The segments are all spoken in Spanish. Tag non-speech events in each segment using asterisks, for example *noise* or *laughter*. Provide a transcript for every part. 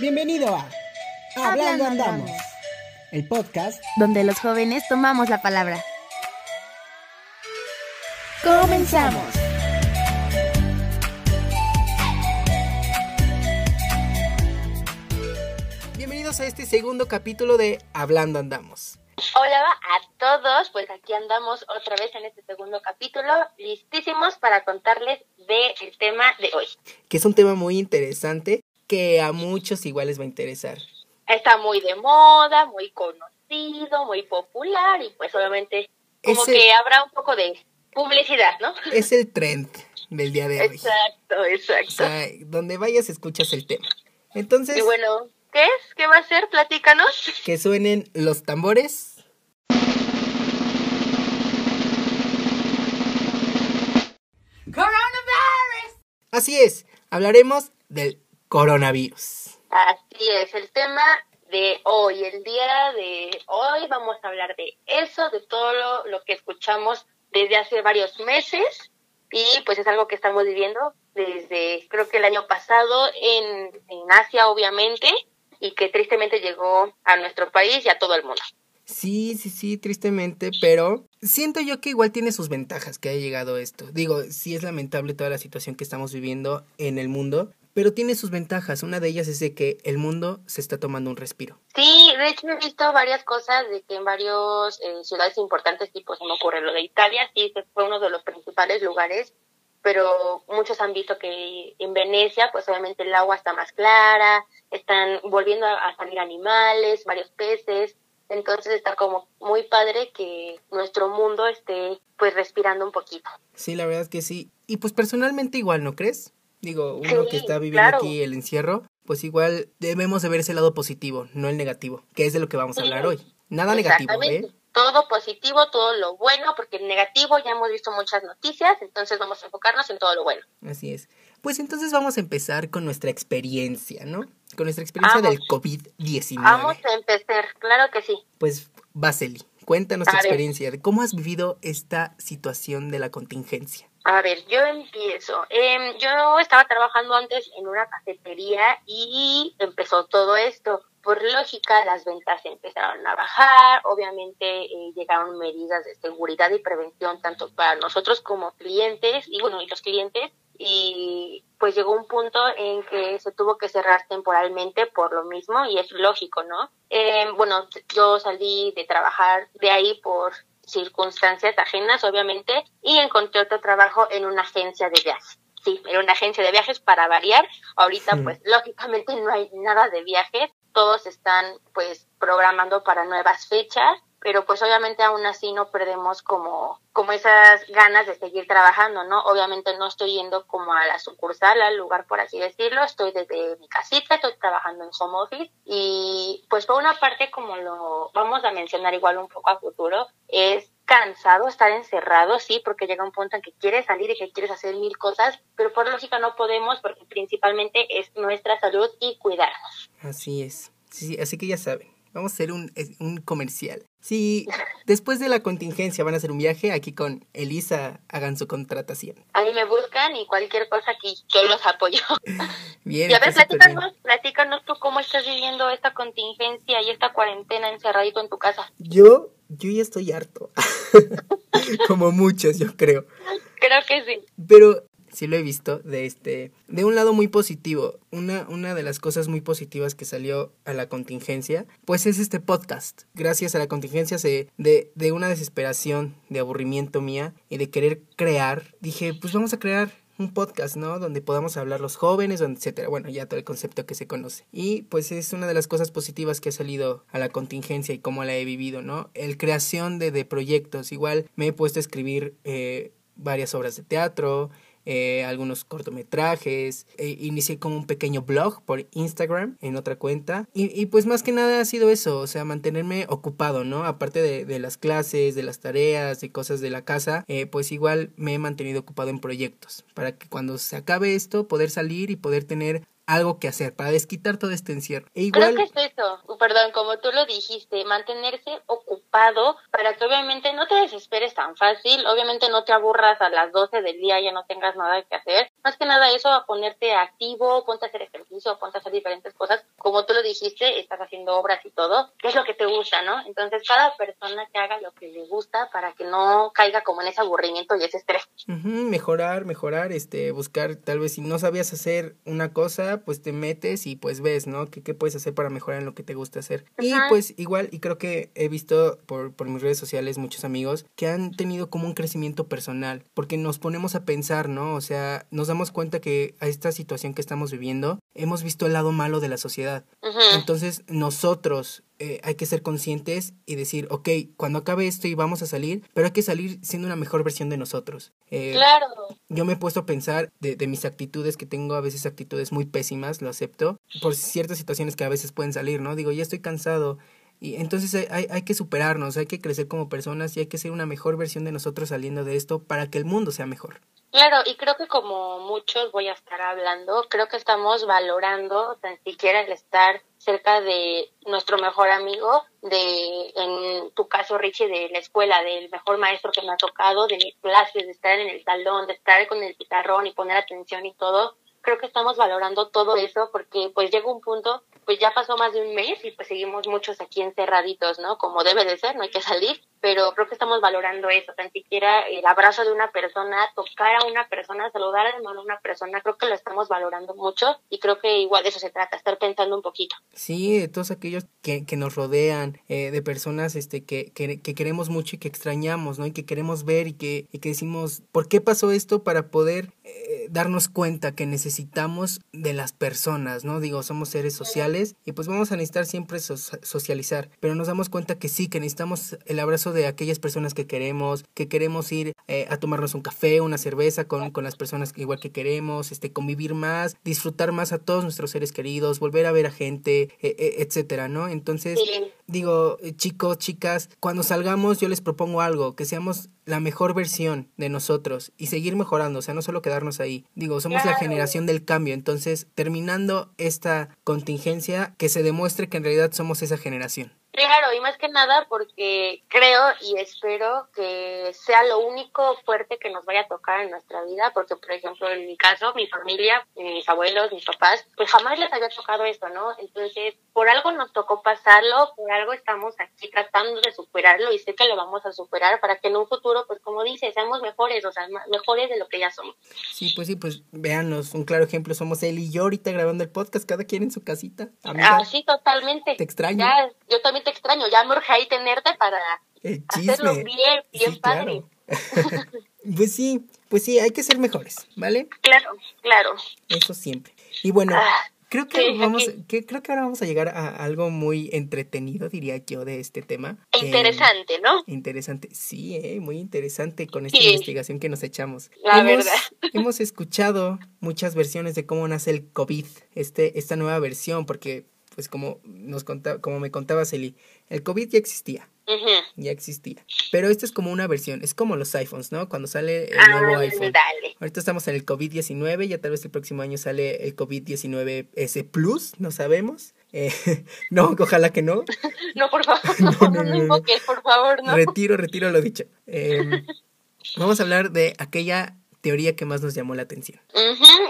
Bienvenido a Hablando Andamos, el podcast donde los jóvenes tomamos la palabra. Comenzamos. Bienvenidos a este segundo capítulo de Hablando Andamos. Hola a todos, pues aquí andamos otra vez en este segundo capítulo, listísimos para contarles del tema de hoy. Que es un tema muy interesante que a muchos igual les va a interesar. Está muy de moda, muy conocido, muy popular y pues obviamente como que habrá un poco de publicidad, ¿no? *laughs* Es el trend del día de hoy. Exacto, exacto. O sea, donde vayas escuchas el tema. Entonces... Y bueno, ¿qué es? ¿Qué va a ser? Platícanos. Que suenen los tambores. Coronavirus. Así es, hablaremos del coronavirus. Así es, el tema de hoy, el día de hoy vamos a hablar de eso, de todo lo, que escuchamos desde hace varios meses y pues es algo que estamos viviendo desde creo que el año pasado en, en Asia obviamente y que tristemente llegó a nuestro país y a todo el mundo. Sí, sí, sí, tristemente, pero siento yo que igual tiene sus ventajas que haya llegado esto. Digo, sí es lamentable toda la situación que estamos viviendo en el mundo, pero tiene sus ventajas. Una de ellas es de que el mundo se está tomando un respiro. Sí, de hecho he visto varias cosas de que en varias eh, ciudades importantes, tipo se me ocurre lo de Italia, sí fue uno de los principales lugares, pero muchos han visto que en Venecia, pues obviamente el agua está más clara, están volviendo a salir animales, varios peces. Entonces está como muy padre que nuestro mundo esté pues respirando un poquito. Sí, la verdad es que sí. Y pues personalmente igual, ¿no crees? Digo, uno que está viviendo aquí el encierro, pues igual debemos de ver ese lado positivo, no el negativo, que es de lo que vamos a hablar hoy. Nada negativo, ¿eh? Todo positivo, todo lo bueno, porque el negativo ya hemos visto muchas noticias, entonces vamos a enfocarnos en todo lo bueno. Así es. Pues entonces vamos a empezar con nuestra experiencia, ¿no? Con nuestra experiencia del COVID-19. Vamos a empezar, claro que sí. Pues, Vaseli, cuéntanos tu experiencia. ¿Cómo has vivido esta situación de la contingencia? A ver, yo empiezo. Eh, yo estaba trabajando antes en una cafetería y empezó todo esto. Por lógica, las ventas empezaron a bajar. Obviamente, eh, llegaron medidas de seguridad y prevención tanto para nosotros como clientes y bueno, y los clientes. Y pues llegó un punto en que se tuvo que cerrar temporalmente por lo mismo y es lógico, ¿no? Eh, bueno, yo salí de trabajar de ahí por circunstancias ajenas, obviamente, y encontré otro trabajo en una agencia de viajes. Sí, en una agencia de viajes para variar. Ahorita, pues, lógicamente no hay nada de viajes. Todos están, pues, programando para nuevas fechas pero pues obviamente aún así no perdemos como, como esas ganas de seguir trabajando, ¿no? Obviamente no estoy yendo como a la sucursal, al lugar por así decirlo, estoy desde mi casita, estoy trabajando en home office y pues por una parte como lo vamos a mencionar igual un poco a futuro, es cansado estar encerrado, sí, porque llega un punto en que quieres salir y que quieres hacer mil cosas, pero por lógica no podemos porque principalmente es nuestra salud y cuidarnos. Así es, sí, así que ya saben Vamos a hacer un, un comercial. Si después de la contingencia van a hacer un viaje, aquí con Elisa hagan su contratación. A mí me buscan y cualquier cosa aquí yo los apoyo. *laughs* Bien. Y a ver, platícanos, platícanos tú cómo estás viviendo esta contingencia y esta cuarentena encerradito en tu casa. Yo, yo ya estoy harto. *laughs* Como muchos, yo creo. Creo que sí. Pero sí lo he visto, de este, de un lado muy positivo. Una, una de las cosas muy positivas que salió a la contingencia, pues es este podcast. Gracias a la contingencia se, de, de una desesperación, de aburrimiento mía y de querer crear, dije, pues vamos a crear un podcast, ¿no? Donde podamos hablar los jóvenes, etcétera. Bueno, ya todo el concepto que se conoce. Y pues es una de las cosas positivas que ha salido a la contingencia y cómo la he vivido, ¿no? El creación de, de proyectos. Igual me he puesto a escribir eh, varias obras de teatro, eh, algunos cortometrajes, eh, inicié como un pequeño blog por Instagram en otra cuenta y, y, pues más que nada ha sido eso, o sea, mantenerme ocupado, ¿no? Aparte de, de las clases, de las tareas, y cosas de la casa, eh, pues igual me he mantenido ocupado en proyectos para que cuando se acabe esto poder salir y poder tener algo que hacer, para desquitar todo este encierro. E igual, Creo que es eso, perdón, como tú lo dijiste, mantenerse ocupado para que obviamente no te desesperes tan fácil, obviamente no te aburras a las 12 del día, ya no tengas nada que hacer. Más que nada eso, a ponerte activo, ponte a hacer ejercicio, ponte a hacer diferentes cosas. Como tú lo dijiste, estás haciendo obras y todo, ¿qué es lo que te gusta, no? Entonces cada persona que haga lo que le gusta para que no caiga como en ese aburrimiento y ese estrés. Ujú, mejorar, mejorar, este, buscar, tal vez si no sabías hacer una cosa, pues te metes y pues ves, ¿no? ¿Qué, qué puedes hacer para mejorar en lo que te gusta hacer? Y pues igual, y creo que he visto por, por mis redes sociales muchos amigos que han tenido como un crecimiento personal, porque nos ponemos a pensar, ¿no? O sea, nos damos cuenta que a esta situación que estamos viviendo, hemos visto el lado malo de la sociedad. Entonces nosotros eh, hay que ser conscientes y decir, ok, cuando acabe esto y vamos a salir, pero hay que salir siendo una mejor versión de nosotros. Eh, Claro, yo me he puesto a pensar de, de mis actitudes, que tengo a veces actitudes muy pésimas, lo acepto, por ciertas situaciones que a veces pueden salir, ¿no? Digo, ya estoy cansado. Y entonces hay, hay, que superarnos, hay que crecer como personas y hay que ser una mejor versión de nosotros saliendo de esto para que el mundo sea mejor. Claro, y creo que como muchos voy a estar hablando, creo que estamos valorando tan siquiera el estar cerca de nuestro mejor amigo, de, en tu caso, Richie, de la escuela, del mejor maestro que me ha tocado, de mis clases, de estar en el salón, de estar con el pizarrón y poner atención y todo. Creo que estamos valorando todo eso porque pues llega un punto, pues ya pasó más de un mes y pues seguimos muchos aquí encerraditos, ¿no? Como debe de ser, no hay que salir, pero creo que estamos valorando eso, tan siquiera el abrazo de una persona, tocar a una persona, saludar de mano a una persona, creo que lo estamos valorando mucho y creo que igual de eso se trata, estar pensando un poquito. Sí, de todos aquellos que, que nos rodean, eh, de personas este, que, que, que queremos mucho y que extrañamos, ¿no? Y que queremos ver y que, y que decimos, ¿por qué pasó esto? Para poder eh, darnos cuenta que necesitamos de las personas, ¿no? Digo, somos seres sociales y pues vamos a necesitar siempre so- socializar, pero nos damos cuenta que sí, que necesitamos el abrazo de aquellas personas que queremos, que queremos ir eh, a tomarnos un café, una cerveza con, con las personas que igual que queremos, este, convivir más, disfrutar más a todos nuestros seres queridos, volver a ver a gente, eh, eh, etcétera, ¿no? Entonces, Sí. digo, eh, chicos, chicas, cuando salgamos yo les propongo algo, que seamos la mejor versión de nosotros y seguir mejorando, o sea, no solo quedarnos ahí. Digo, somos la generación del cambio, entonces, terminando esta contingencia, que se demuestre que en realidad somos esa generación. Claro, y más que nada porque creo y espero que sea lo único fuerte que nos vaya a tocar en nuestra vida, porque por ejemplo en mi caso, mi familia, mis abuelos, mis papás, pues jamás les había tocado esto, ¿no? Entonces, por algo nos tocó pasarlo, por algo estamos aquí tratando de superarlo y sé que lo vamos a superar para que en un futuro, pues como dice, seamos mejores, o sea, mejores de lo que ya somos. Sí, pues sí, pues véanos, un claro ejemplo somos él y yo ahorita grabando el podcast, cada quien en su casita. Amiga, Así totalmente. te extraño. Ya, yo también te extraño, ya me urge ahí tenerte para hacerlo bien, bien Sí, padre. claro. *laughs* pues sí, pues sí, hay que ser mejores, ¿vale? Claro, claro. Eso siempre. Y bueno, Ah, creo que sí, vamos, aquí. que, creo que ahora vamos a llegar a algo muy entretenido, diría yo, de este tema. Eh, Interesante, ¿no? interesante, sí, eh, muy interesante con esta Sí. investigación que nos echamos. La hemos, verdad. *laughs* hemos escuchado muchas versiones de cómo nace el COVID, este, esta nueva versión, porque, pues como nos conta, como me contaba Celi, el COVID ya existía, ya existía. Pero esta es como una versión, es como los iPhones, ¿no? Cuando sale el Ah, nuevo iPhone. dale. Ahorita estamos en el COVID-19, ya tal vez el próximo año sale el COVID-19 S Plus, no sabemos. Eh, *laughs* no, ojalá que no. *laughs* No, por favor, *laughs* No, no, no, por favor, no. Retiro, retiro lo dicho. Em, vamos a hablar de aquella teoría que más nos llamó la atención.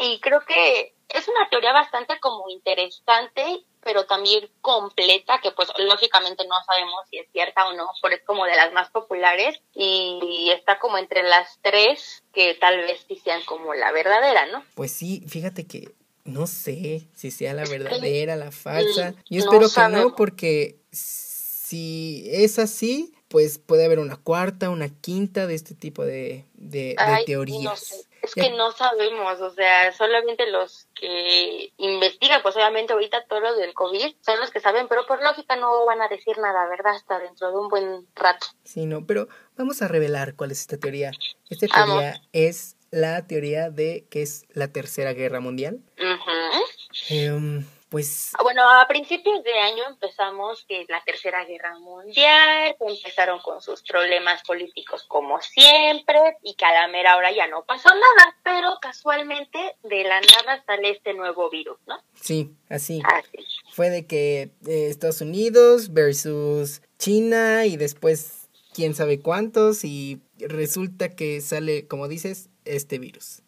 Y creo que es una teoría bastante como interesante, pero también completa, que pues lógicamente no sabemos si es cierta o no, pero es como de las más populares y está como entre las tres que tal vez sí sean como la verdadera, ¿no? Pues sí, fíjate que no sé si sea la verdadera, la falsa. Yo no espero que sabemos. no, porque si es así, pues puede haber una cuarta, una quinta de este tipo de, de, de Ay, teorías. no sé. Es que no sabemos, o sea, solamente los que investigan, pues obviamente ahorita todo lo del COVID son los que saben, pero por lógica no van a decir nada, ¿verdad? Hasta dentro de un buen rato. Sí, no, pero vamos a revelar cuál es esta teoría. Esta Vamos. teoría es la teoría de que es la Tercera Guerra Mundial. Ujú. Em, pues Ah, Bueno, a principios de año empezamos que la Tercera Guerra Mundial, empezaron con sus problemas políticos como siempre, y que a la mera hora ya no pasó nada, pero casualmente de la nada sale este nuevo virus, ¿no? sí, así. Así. Fue de que eh, Estados Unidos versus China y después quién sabe cuántos y resulta que sale, como dices, este virus.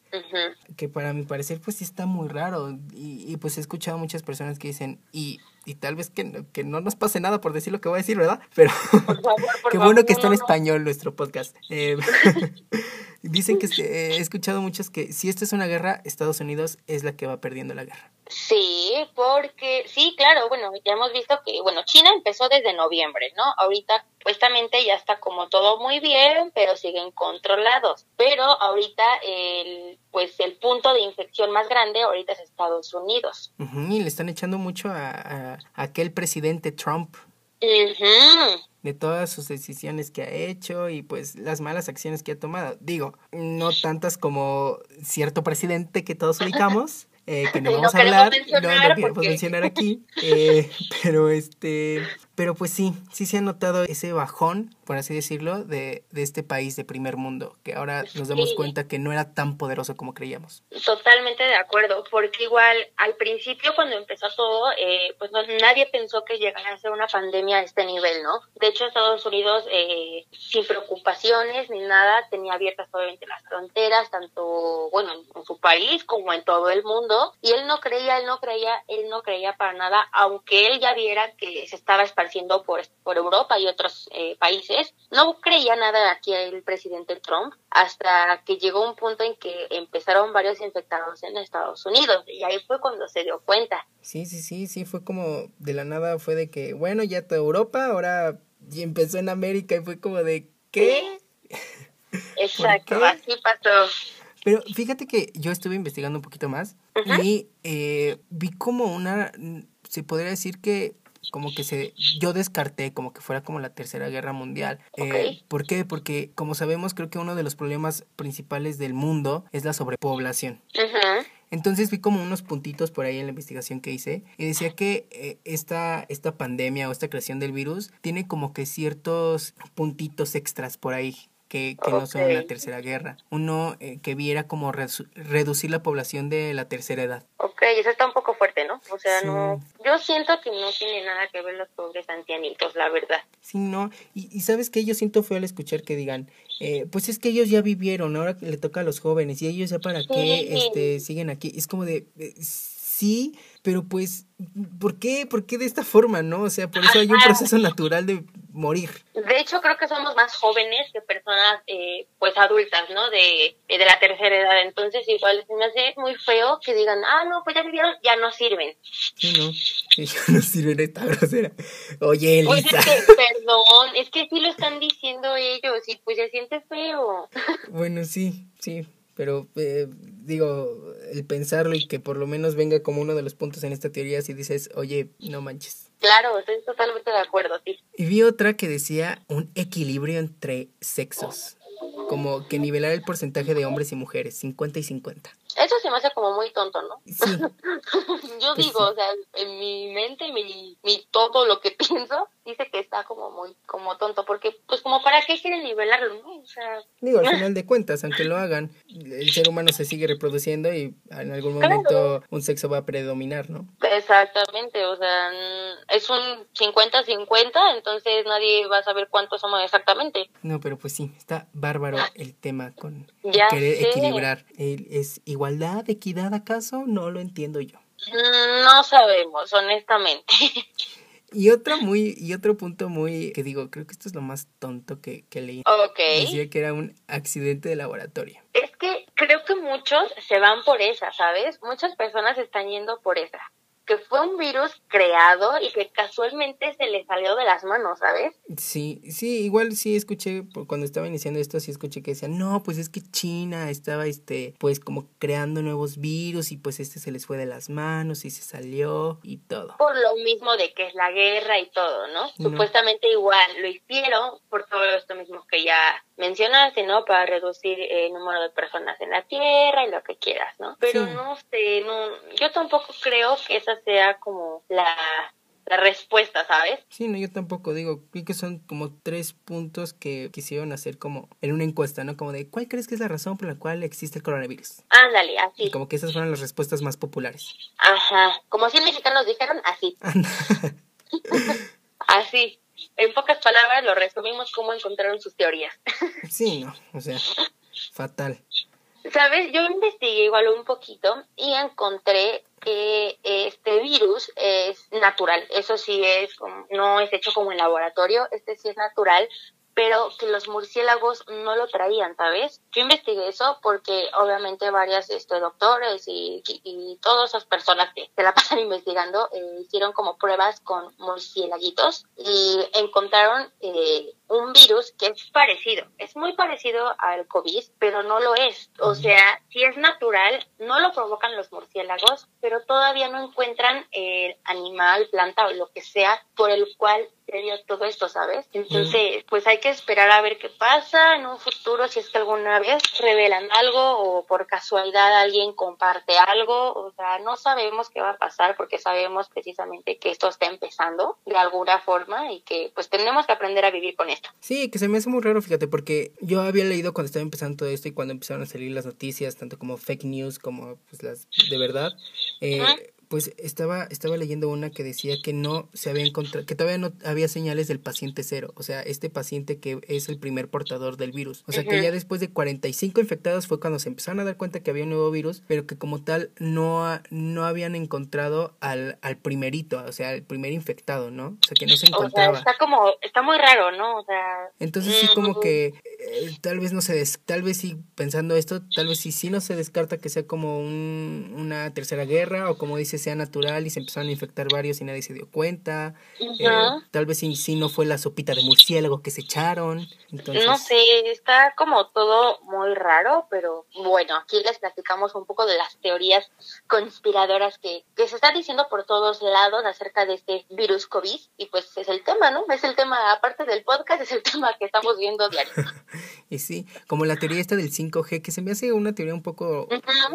Que para mi parecer pues sí está muy raro y, y, pues he escuchado muchas personas que dicen y, y tal vez que, no- que no nos pase nada por decir lo que voy a decir, ¿verdad? *laughs* Pero Por favor, por qué favor, bueno que está en no, español nuestro podcast. Eh, *laughs* dicen que eh, he escuchado muchos que si esto es una guerra, Estados Unidos es la que va perdiendo la guerra. Sí, porque sí, claro, bueno, ya hemos visto que, bueno, China empezó desde noviembre, ¿no? Ahorita, supuestamente ya está como todo muy bien, pero siguen controlados. Pero ahorita, el, pues el punto de infección más grande ahorita es Estados Unidos. Ujú, y le están echando mucho a, a- a aquel presidente Trump Ujú. de todas sus decisiones que ha hecho y pues las malas acciones que ha tomado. Digo, no tantas como cierto presidente que todos ubicamos, *laughs* eh, que *laughs* no vamos a hablar, no, mencionar no queremos porque- mencionar *laughs* aquí, eh, pero este, pero pues sí, sí se ha notado ese bajón, por así decirlo, de, de este país de primer mundo, que ahora nos damos Sí. cuenta que no era tan poderoso como creíamos. Totalmente de acuerdo, porque igual al principio cuando empezó todo, eh, pues no- nadie pensó que llegara a ser una pandemia a este nivel, ¿no? De hecho, Estados Unidos, eh, sin preocupaciones ni nada, tenía abiertas obviamente las fronteras, tanto, bueno, en, en su país como en todo el mundo, y él no creía, él no creía, él no creía para nada, aunque él ya viera que se estaba esparciendo por, por Europa y otros eh, países, no creía nada aquí el presidente Trump hasta que llegó un punto en que empezaron varios infectados en Estados Unidos y ahí fue cuando se dio cuenta. Sí, sí, sí, sí, fue como de la nada, fue de que, bueno, ya toda Europa, ahora y empezó en América y fue como de, ¿qué? *laughs* Exacto, qué? así pasó. Pero fíjate que yo estuve investigando un poquito más y eh, vi como una, se podría decir que como que se, yo descarté como que fuera como la tercera guerra mundial. Eh. ¿Por qué? Porque como sabemos creo que uno de los problemas principales del mundo es la sobrepoblación. Entonces vi como unos puntitos por ahí en la investigación que hice y decía que eh, esta, esta pandemia o esta creación del virus tiene como que ciertos puntitos extras por ahí que, que no son la tercera guerra. Uno eh, que viera como reducir la población de la tercera edad. Ok, eso está un poco fuerte, ¿no? O sea, Sí. no, yo siento que no tiene nada que ver los pobres ancianitos, la verdad. Sí, no. Y, y sabes que yo siento feo al escuchar que digan, eh, pues es que ellos ya vivieron, ahora le toca a los jóvenes y ellos ya para qué Sí. este, siguen aquí. Es como de, eh, sí, pero pues, ¿por qué? ¿Por qué de esta forma, no? O sea, por eso hay un proceso natural de morir. De hecho, creo que somos más jóvenes que personas, eh, pues, adultas, ¿no? De, de la tercera edad. Entonces, igual se me hace muy feo que digan, ah, no, pues ya vivieron, ya no sirven. Sí, no. *laughs* Ya no sirve esta grosera. Oye, Pues Elisa. es que, perdón, es que sí lo están diciendo ellos y pues se siente feo. Bueno, sí, sí. Pero eh, digo, el pensarlo y que por lo menos venga como uno de los puntos en esta teoría si dices, oye, no manches. Claro, estoy totalmente de acuerdo, sí. Y vi otra que decía un equilibrio entre sexos. Como que nivelar el porcentaje de hombres y mujeres, 50 y 50. Eso se me hace como muy tonto, ¿no? Sí, *laughs* Yo Pues digo, o sea, en mi mente, mi, mi todo lo que *laughs* pienso, dice que está como muy, como tonto, porque, pues, como para qué quieren nivelarlo, ¿no? O sea, digo, al *laughs* final de cuentas, aunque lo hagan, el ser humano se sigue reproduciendo y en algún Claro. momento un sexo va a predominar, ¿no? exactamente, o sea, es un 50-50, entonces nadie va a saber cuántos somos exactamente. No, pero pues sí, está bárbaro el tema con Ya querer sé. equilibrar. ¿Es igualdad, equidad acaso? No lo entiendo yo. Mm, No sabemos, honestamente. *laughs* Y otra muy, y otro punto muy, que digo, creo que esto es lo más tonto que, que leí. ok. Decía que era un accidente de laboratorio. Es que creo que muchos se van por esa, ¿sabes? Muchas personas están yendo por esa. Que fue un virus creado y que casualmente se le salió de las manos, ¿sabes? Sí, sí, igual sí escuché, cuando estaba iniciando esto, sí escuché que decían, no, pues es que China estaba, este, pues como creando nuevos virus y pues este se les fue de las manos y se salió y todo. Por lo mismo de que es la guerra y todo, ¿no? No. Supuestamente igual lo hicieron por todo esto mismo que ya mencionaste, ¿no? Para reducir el número de personas en la Tierra y lo que quieras, ¿no? Pero Sí. no sé, no, yo tampoco creo que esa sea como la, la respuesta, ¿sabes? Sí, no, yo tampoco digo, vi que son como tres puntos que quisieron hacer como en una encuesta, ¿no? Como de, ¿cuál crees que es la razón por la cual existe el coronavirus? Ándale, Y así. como que esas fueron las respuestas más populares. Ajá. Como 100 mexicanos dijeron, así. *laughs* Así. En pocas palabras lo resumimos cómo encontraron sus teorías. *laughs* sí, no, o sea, fatal. Sabes, yo investigué igual un poquito y encontré que este virus es natural. Eso sí es, no es hecho como en laboratorio, este sí es natural, pero que los murciélagos no lo traían, ¿sabes? Yo investigué eso porque obviamente varias este, doctores y, y todas esas personas que se la *laughs* pasan investigando eh, hicieron como pruebas con murciélaguitos y encontraron eh, un virus que es parecido, es muy parecido al COVID, pero no lo es. O sea, si es natural, no lo provocan los murciélagos, pero todavía no encuentran el animal, planta o lo que sea por el cual se dio todo esto, ¿sabes? Entonces, pues hay que esperar a ver qué pasa en un futuro, si es que alguna vez revelan algo o por casualidad alguien comparte algo, o sea, no sabemos qué va a pasar porque sabemos precisamente que esto está empezando de alguna forma y que pues tenemos que aprender a vivir con esto. Sí, que se me hace muy raro, fíjate, porque yo había leído cuando estaba empezando todo esto y cuando empezaron a salir las noticias, tanto como fake news como pues las de verdad, eh. Pues estaba estaba leyendo una que decía que no se había encontrado, que todavía no había señales del paciente cero, o sea, este paciente que es el primer portador del virus, o sea, que ya después de 45 infectados fue cuando se empezaron a dar cuenta que había un nuevo virus, pero que como tal no ha- no habían encontrado al al primerito, o sea, al primer infectado, ¿no? O sea, que no se O sea, encontraba. está como, está muy raro, ¿no? O sea, Entonces sí como Mm. que eh, tal vez no se des tal vez sí pensando esto, tal vez sí sí no se descarta que sea como un, una tercera guerra o como dice sea natural y se empezaron a infectar varios y nadie se dio cuenta. Eh, tal vez sí, sí no fue la sopita de murciélago que se echaron. Entonces, No sé, está como todo muy raro, pero bueno, aquí les platicamos un poco de las teorías conspiradoras que, que se están diciendo por todos lados acerca de este virus COVID y pues es el tema, ¿no? Es el tema, aparte del podcast, es el *laughs* tema que estamos viendo diario. *laughs* *laughs* Y sí, como la teoría esta del 5G, que se me hace una teoría un poco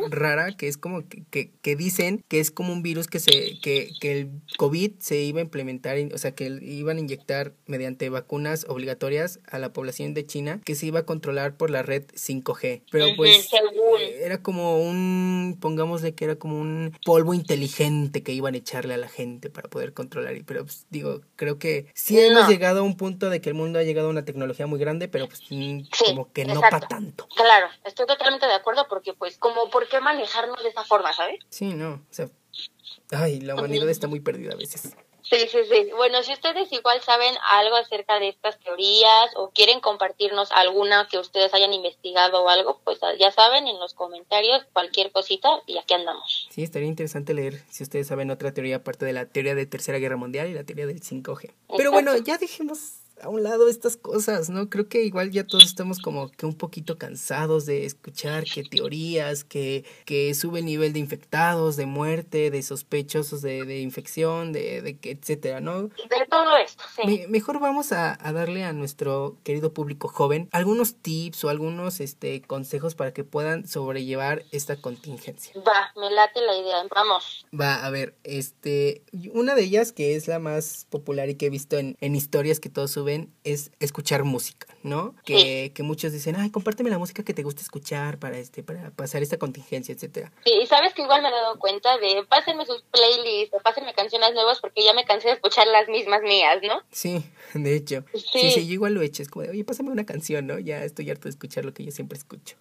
rara, que es como que, que, que dicen que es como un virus que se que, que el COVID se iba a implementar, o sea, que iban a inyectar mediante vacunas obligatorias a la población de China, que se iba a controlar por la red 5G. Pero pues eh, era como un, pongámosle que era como un polvo inteligente que iban a echarle a la gente para poder controlar. Y, pero pues digo, creo que sí hemos llegado a un punto de que el mundo ha llegado a una tecnología muy grande, pero pues Sí, como que no para tanto. Claro, estoy totalmente de acuerdo porque pues como por qué manejarnos de esa forma, ¿sabes? Sí, no, o sea, ay, la humanidad está muy perdida a veces. Sí, sí, sí. Bueno, si ustedes igual saben algo acerca de estas teorías o quieren compartirnos alguna que ustedes hayan investigado o algo, pues ya saben en los comentarios cualquier cosita y aquí andamos. Sí, estaría interesante leer si ustedes saben otra teoría aparte de la teoría de Tercera Guerra Mundial y la teoría del 5G. Pero bueno, ya dejemos a un lado estas cosas, ¿no? Creo que igual ya todos estamos como que un poquito cansados de escuchar que teorías, que, que sube el nivel de infectados, de muerte, de sospechosos de, de infección, de, etcétera, ¿no? De todo esto, sí. Me- mejor vamos a, a darle a nuestro querido público joven algunos tips o algunos este consejos para que puedan sobrellevar esta contingencia. Va, me late la idea. Vamos. Va, a ver, este, una de ellas que es la más popular y que he visto en, en historias que todos suben es escuchar música, ¿no? Que, que muchos dicen, ay, compárteme la música que te gusta escuchar para este, para pasar esta contingencia, etcétera. Sí, y sabes que igual me he dado cuenta de pásenme sus playlists o pásenme canciones nuevas porque ya me cansé de escuchar las mismas mías, ¿no? Sí, de hecho. Sí, Sí. sí, yo igual lo he hecho. Es como de, oye, pásame una canción, ¿no? Ya estoy harto de escuchar lo que yo siempre escucho.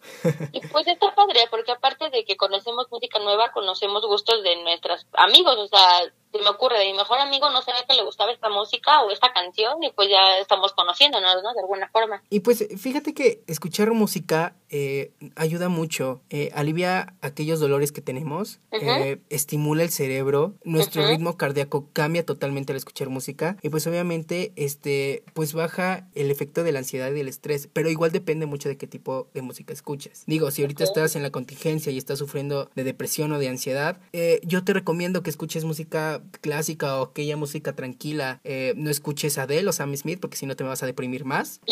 Y pues está padre, porque aparte de que conocemos música nueva, conocemos gustos de nuestros amigos. O sea, se me ocurre, de mi mejor amigo no sabía que le gustaba esta música o esta canción, y pues ya estamos conociéndonos, ¿no? De alguna forma. Y pues fíjate que escuchar música eh, ayuda mucho, eh, alivia aquellos dolores que tenemos, eh, estimula el cerebro, nuestro ritmo cardíaco cambia totalmente al escuchar música y pues obviamente este pues baja el efecto de la ansiedad y del estrés, pero igual depende mucho de qué tipo de música escuches. Digo, si ahorita estás en la contingencia y estás sufriendo de depresión o de ansiedad, yo te recomiendo que escuches música clásica o aquella música tranquila, no escuches a Adele o Sam Smith porque si no te vas a deprimir más. *laughs*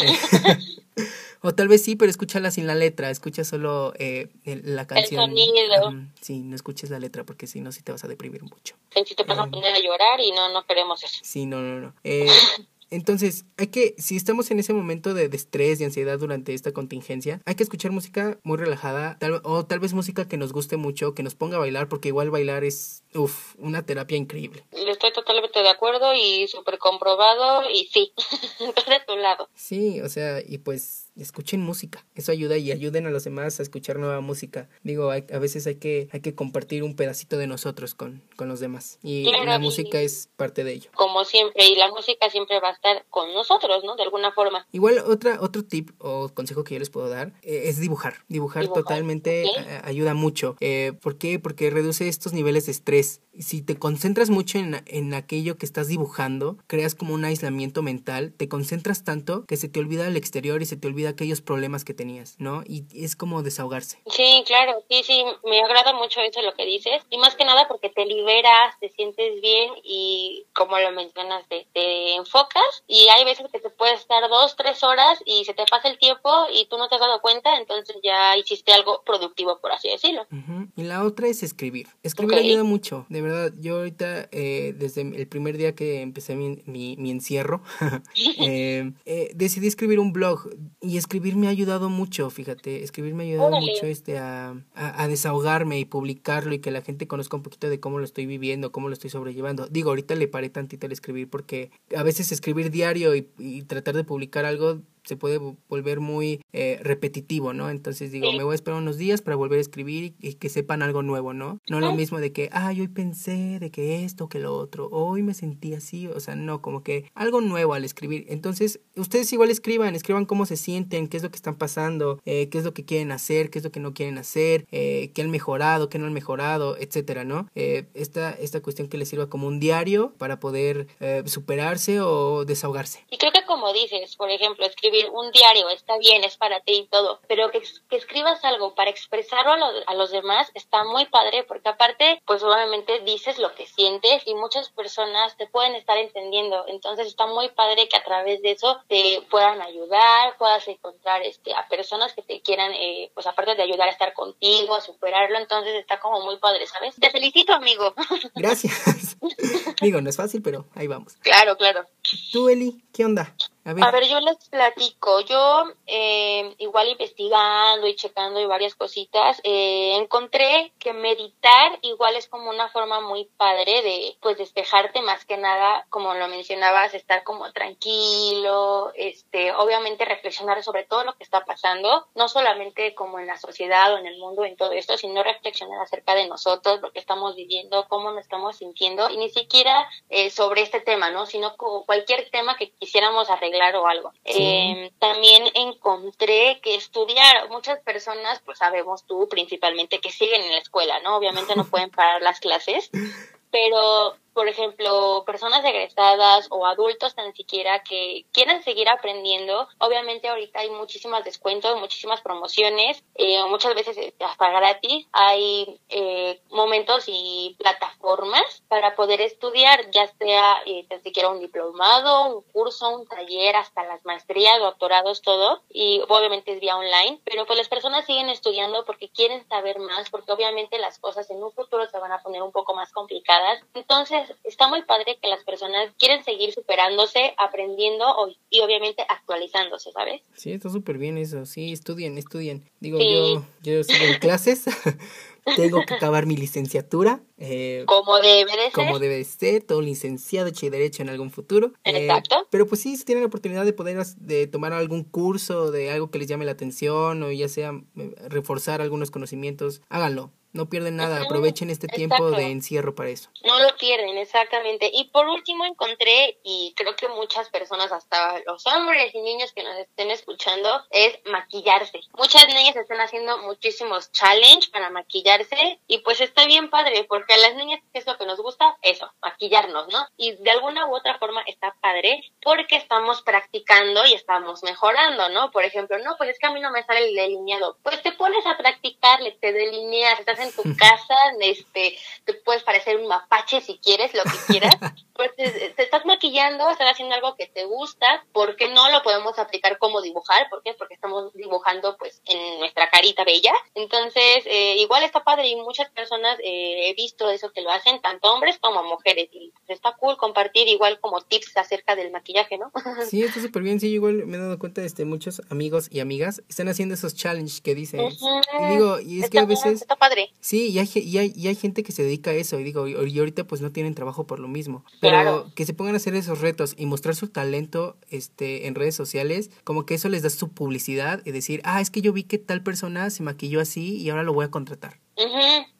*laughs* O tal vez sí, pero escúchala sin la letra, escucha solo eh, el- la canción. sonido. Ujú, Sí, no escuches la letra porque si no, sí te vas a deprimir mucho. Si te vas a poner a llorar y no, no queremos eso. Sí, no, no, no. Eh, *laughs* entonces, hay que, si estamos en ese momento de, de estrés y ansiedad durante esta contingencia, hay que escuchar música muy relajada, tal, o tal vez música que nos guste mucho, que nos ponga a bailar, porque igual bailar es, uff, una terapia increíble. Estoy totalmente de acuerdo y súper comprobado y sí, *laughs* estoy de tu lado. Sí, o sea, y pues escuchen música, eso ayuda y ayuden a los demás a escuchar nueva música. Digo, hay- a veces hay que, hay que compartir un pedacito de nosotros con, con los demás y Claro, la y- música es parte de ello. Como siempre, y la música siempre va a estar con nosotros, ¿no? De alguna forma. Igual otra, otro tip o consejo que yo les puedo dar eh, es dibujar. Dibujar, Dibujar, totalmente eh, ayuda mucho. Eh, ¿Por qué? Porque reduce estos niveles de estrés. Si te concentras mucho en, en aquello que estás dibujando, creas como un aislamiento mental, te concentras tanto que se te olvida el exterior y se te olvida aquellos problemas que tenías, ¿no? Y es como desahogarse. Sí, claro, sí, sí, me agrada mucho eso lo que dices y más que nada porque te liberas, te sientes bien y como lo mencionaste, te enfocas y hay veces que te puedes estar dos, tres horas y se te pasa el tiempo y tú no te has dado cuenta, entonces ya hiciste algo productivo, por así decirlo. Ujú. Y la otra es escribir. Escribir Ok. ayuda mucho, de verdad. Yo ahorita, eh, desde el primer día que empecé mi, mi, mi encierro, *laughs* *laughs* eh, eh, decidí escribir un blog y escribir me ha ayudado mucho, fíjate. Escribir me ha ayudado Órale. mucho este, a, a, a desahogarme y publicarlo y que la gente conozca un poquito de cómo lo estoy viviendo, cómo lo estoy sobrellevando. Digo, ahorita le paré tantito al escribir porque a veces escribir diario y, y tratar de publicar algo se puede vo- volver muy eh, repetitivo, ¿no? Entonces digo, me voy a esperar unos días para volver a escribir y, y que sepan algo nuevo, ¿no? No lo mismo de que, ay, hoy pensé de que esto, que lo otro, hoy me sentí así, o sea, no, como que algo nuevo al escribir. Entonces, ustedes igual escriban, escriban cómo se sienten, qué es lo que están pasando, eh, qué es lo que quieren hacer, qué es lo que no quieren hacer, eh, qué han mejorado, qué no han mejorado, etcétera, ¿no? Eh, esta, esta cuestión que les sirva como un diario para poder eh, superarse o desahogarse. Y creo que como dices, por ejemplo, escribir un diario está bien, es para ti y todo, pero que, que escribas algo para expresarlo a, lo- a los demás está muy padre porque aparte, pues obviamente dices lo que sientes y muchas personas te pueden estar entendiendo. Entonces está muy padre que a través de eso te puedan ayudar, puedas encontrar este, a personas que te quieran, eh, pues aparte de ayudar a estar contigo, a superarlo, entonces está como muy padre, ¿sabes? Te felicito, amigo. *laughs* Gracias. *laughs* Digo, no es fácil, pero ahí vamos. claro, claro. Tú, Eli, ¿qué onda? A ver. A ver, yo les platico. Yo, eh, igual investigando y checando y varias cositas, eh, encontré que meditar igual es como una forma muy padre de, pues, despejarte más que nada, como lo mencionabas, estar como tranquilo, este, obviamente reflexionar sobre todo lo que está pasando, no solamente como en la sociedad o en el mundo, en todo esto, sino reflexionar acerca de nosotros, lo que estamos viviendo, cómo nos estamos sintiendo, y ni siquiera eh, sobre este tema, ¿no? Sino cualquier tema que quisiéramos arreglar o algo. Sí. Eh, también encontré que estudiar, muchas personas, pues sabemos tú principalmente que siguen en la escuela, ¿no? Obviamente no pueden parar las clases, *laughs* pero por ejemplo, personas egresadas o adultos tan siquiera que quieran seguir aprendiendo, obviamente ahorita hay muchísimos descuentos, muchísimas promociones, eh, muchas veces hasta gratis, hay eh, momentos y plataformas para poder estudiar, ya sea eh, tan siquiera un diplomado, un curso, un taller, hasta las maestrías, doctorados, todo, y obviamente es vía online, pero pues las personas siguen estudiando porque quieren saber más, porque obviamente las cosas en un futuro se van a poner un poco más complicadas, entonces está muy padre que las personas quieren seguir superándose, aprendiendo y obviamente actualizándose, ¿sabes? Sí, está súper bien eso. Sí, estudien, estudien. Digo, Sí. yo, yo sigo en *laughs* clases. *laughs* Tengo que acabar mi licenciatura. eh, Como debe de ser. como debe de ser, todo licenciado, hecho y derecho en algún futuro. Eh, Exacto. pero pues sí, si tienen la oportunidad de poder de tomar algún curso de algo que les llame la atención o ya sea eh, reforzar algunos conocimientos, háganlo. No pierden nada, aprovechen este tiempo de encierro para eso. No lo pierden, exactamente. Y por último encontré, y creo que muchas personas, hasta los hombres y niños que nos estén escuchando, es maquillarse. Muchas niñas están haciendo muchísimos challenge para maquillarse y pues está bien padre, porque a las niñas, ¿qué es lo que nos gusta? Eso, maquillarnos, ¿no? Y de alguna u otra forma está padre porque estamos practicando y estamos mejorando, ¿no? Por ejemplo, no, pues es que a mí no me sale el delineado. Pues te pones a practicar, le- te delineas, estás en en tu casa, este, te puedes parecer un mapache si quieres, lo que quieras, *laughs* pues te, te estás maquillando, estás haciendo algo que te gusta, ¿por qué no lo podemos aplicar como dibujar? ¿Por qué? Porque estamos dibujando pues en nuestra carita bella. Entonces, eh, igual está padre y muchas personas eh, he visto eso que lo hacen, tanto hombres como mujeres, y pues, está cool compartir igual como tips acerca del maquillaje, ¿no? *laughs* Sí, está súper bien. Sí, igual me he dado cuenta, este, muchos amigos y amigas están haciendo esos challenges que dicen. Ujú. Y digo, y es que a Está- veces... Está padre. Sí, y hay, y, hay, y hay gente que se dedica a eso, y digo, y y ahorita pues no tienen trabajo por lo mismo. Pero Claro. que se pongan a hacer esos retos y mostrar su talento este, en redes sociales, como que eso les da su publicidad y decir, ah, es que yo vi que tal persona se maquilló así y ahora lo voy a contratar.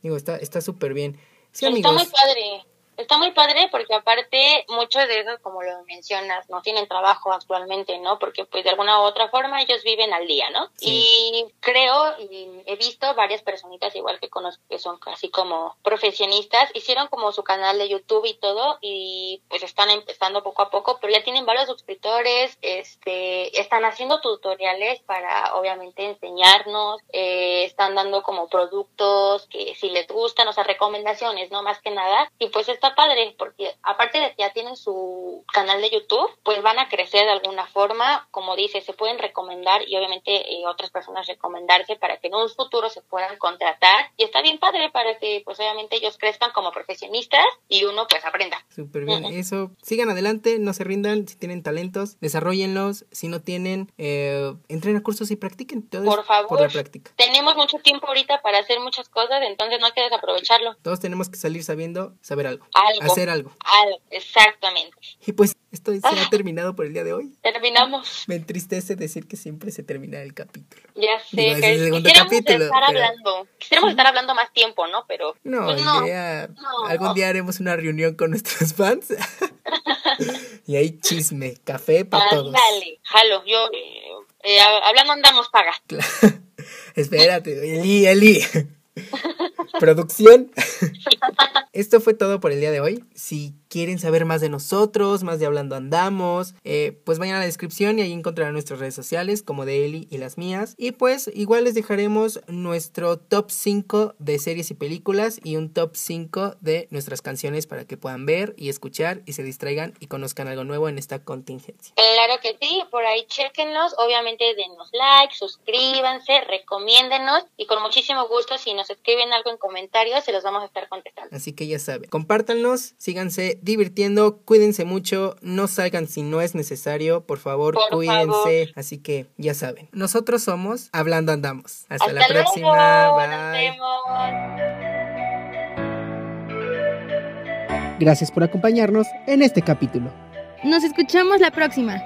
Digo, está está súper bien. Sí, Está amigos. muy padre. Está muy padre porque aparte muchos de esos, como lo mencionas, no tienen trabajo actualmente, ¿no? Porque pues de alguna u otra forma ellos viven al día, ¿no? Sí. Y creo y he visto varias personitas igual que conozco que son casi como profesionistas, hicieron como su canal de YouTube y todo y pues están empezando poco a poco, pero ya tienen varios suscriptores, este, están haciendo tutoriales para obviamente enseñarnos, eh, están dando como productos que si les gustan, o sea, recomendaciones, ¿no? Más que nada. Y pues está padre, porque aparte de que ya tienen su canal de YouTube, pues van a crecer de alguna forma, como dice, se pueden recomendar y obviamente eh, otras personas recomendarse para que en un futuro se puedan contratar. Y está bien padre para que pues obviamente ellos crezcan como profesionistas y uno pues aprenda. Súper bien. Eso, sigan adelante, no se rindan. Si tienen talentos, desarrollenlos. Si no tienen, eh, entren a cursos y practiquen. Todo Por favor. por la práctica. Tenemos mucho tiempo ahorita para hacer muchas cosas, entonces no hay que desaprovecharlo. Todos tenemos que salir sabiendo saber algo. Algo. Hacer algo. Algo, exactamente. Y pues esto se Ah. ha terminado por el día de hoy. Terminamos. Me entristece decir que siempre se termina el capítulo. Ya sé, Digo, es que el segundo quisiéramos capítulo, estar pero- hablando. Quisiéramos estar hablando más tiempo, ¿no? Pero No, pues no. día- no. algún día haremos una reunión con nuestros fans. *laughs* y hay chisme, café para todos. Ándale, jalo, yo eh, eh, hablando andamos paga. *laughs* Espérate, Eli, Eli. *laughs* Producción. Esto fue todo por el día de hoy. Si quieren saber más de nosotros, más de Hablando Andamos, eh, pues vayan a la descripción y ahí encontrarán nuestras redes sociales como de Eli y las mías. Y pues igual les dejaremos nuestro top 5 de series y películas y un top 5 de nuestras canciones para que puedan ver y escuchar y se distraigan y conozcan algo nuevo en esta contingencia. Claro que sí, por ahí chequenos, obviamente denos like, suscríbanse, recomiéndenos y con muchísimo gusto si nos escriben algo en comentarios se los vamos a estar contestando. Así que ya saben, compártanos, síganse divirtiendo, cuídense mucho, no salgan si no es necesario, por favor, Por cuídense. favor. Así que ya saben, nosotros somos Hablando Andamos. Hasta, Hasta la luego, próxima, nos vemos. Gracias por acompañarnos en este capítulo. Nos escuchamos la próxima.